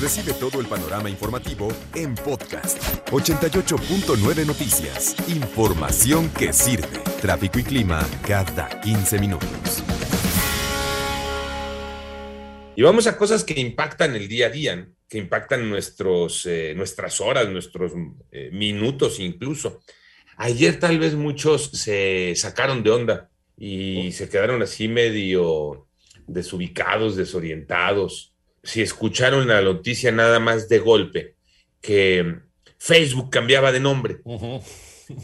Recibe todo el panorama informativo en podcast 88.9 Noticias. Información que sirve. Tráfico y clima cada 15 minutos. Y vamos a cosas que impactan el día a día, que impactan nuestros, eh, nuestras horas, nuestros eh, minutos incluso. Ayer tal vez muchos se sacaron de onda y se quedaron así medio desubicados, desorientados. Si escucharon la noticia nada más de golpe, que Facebook cambiaba de nombre.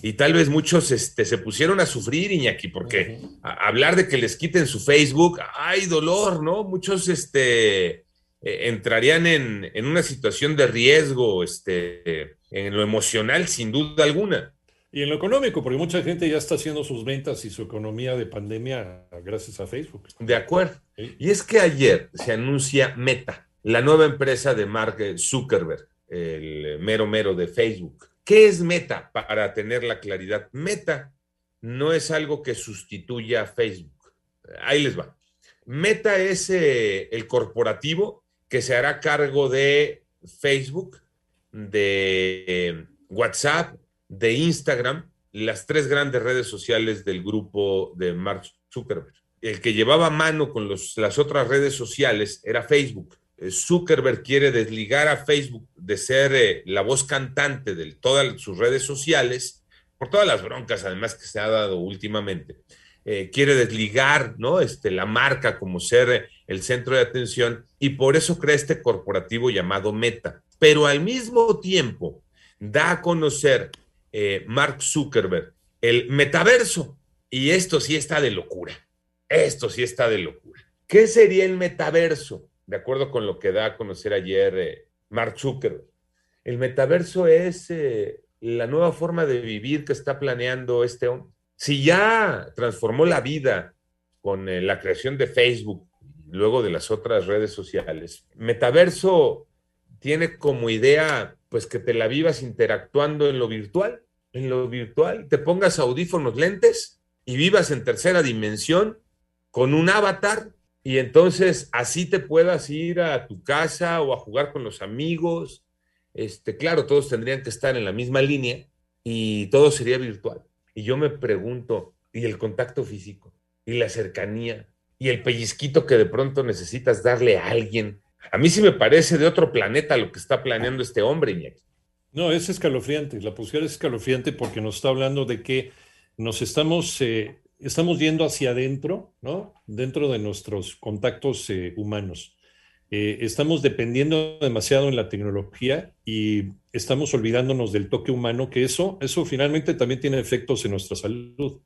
Y tal vez muchos este, se pusieron a sufrir, Iñaki, porque hablar de que les quiten su Facebook, hay dolor, ¿no? Muchos este, eh, entrarían en, en, una situación de riesgo, este, en lo emocional, sin duda alguna. Y en lo económico, porque mucha gente ya está haciendo sus ventas y su economía de pandemia gracias a Facebook. De acuerdo. Y es que ayer se anuncia Meta, la nueva empresa de Mark Zuckerberg, el mero mero de Facebook. ¿Qué es Meta? Para tener la claridad, Meta no es algo que sustituya a Facebook. Ahí les va. Meta es eh, el corporativo que se hará cargo de Facebook, de eh, WhatsApp, de Instagram, las tres grandes redes sociales del grupo de Mark Zuckerberg. El que llevaba mano con las otras redes sociales era Facebook. Eh, Zuckerberg quiere desligar a Facebook de ser eh, la voz cantante de todas sus redes sociales, por todas las broncas además que se ha dado últimamente. Eh, quiere desligar ¿no? este, la marca como ser el centro de atención y por eso crea este corporativo llamado Meta. Pero al mismo tiempo da a conocer eh, Mark Zuckerberg, el metaverso. Y esto sí está de locura. Esto sí está de locura. ¿Qué sería el metaverso? De acuerdo con lo que da a conocer ayer eh, Mark Zuckerberg. El metaverso es eh, la nueva forma de vivir que está planeando este hombre. Si ya transformó la vida con la creación de Facebook, luego de las otras redes sociales, metaverso tiene como idea pues que te la vivas interactuando en lo virtual en lo virtual, te pongas audífonos, lentes y vivas en tercera dimensión con un avatar y entonces así te puedas ir a tu casa o a jugar con los amigos. Este, claro, todos tendrían que estar en la misma línea y todo sería virtual. Y yo me pregunto, ¿y el contacto físico? ¿Y la cercanía? ¿Y el pellizquito que de pronto necesitas darle a alguien? A mí sí me parece de otro planeta lo que está planeando este hombre, Iñaki. No, es escalofriante. La posición es escalofriante porque nos está hablando de que nos estamos, eh, estamos yendo hacia adentro, ¿no? Dentro de nuestros contactos eh, humanos. Eh, estamos dependiendo demasiado en la tecnología y estamos olvidándonos del toque humano, que eso, eso finalmente también tiene efectos en nuestra salud.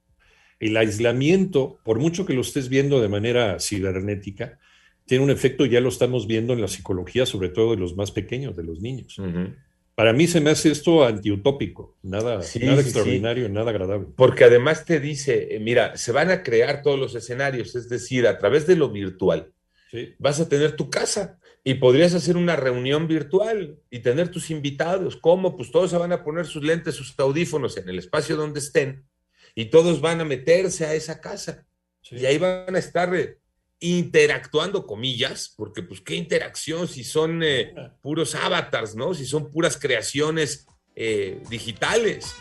El aislamiento, por mucho que lo estés viendo de manera cibernética, tiene un efecto, ya lo estamos viendo en la psicología, sobre todo de los más pequeños, de los niños. Para mí se me hace esto antiutópico, nada, nada extraordinario, nada agradable. Porque además te dice, eh, mira, se van a crear todos los escenarios, es decir, a través de lo virtual, vas a tener tu casa y podrías hacer una reunión virtual y tener tus invitados. ¿Cómo? Pues todos se van a poner sus lentes, sus audífonos en el espacio donde estén y todos van a meterse a esa casa. Y ahí van a estar eh, interactuando, comillas, porque pues qué interacción si son eh, puros avatars, ¿no? Si son puras creaciones eh, digitales.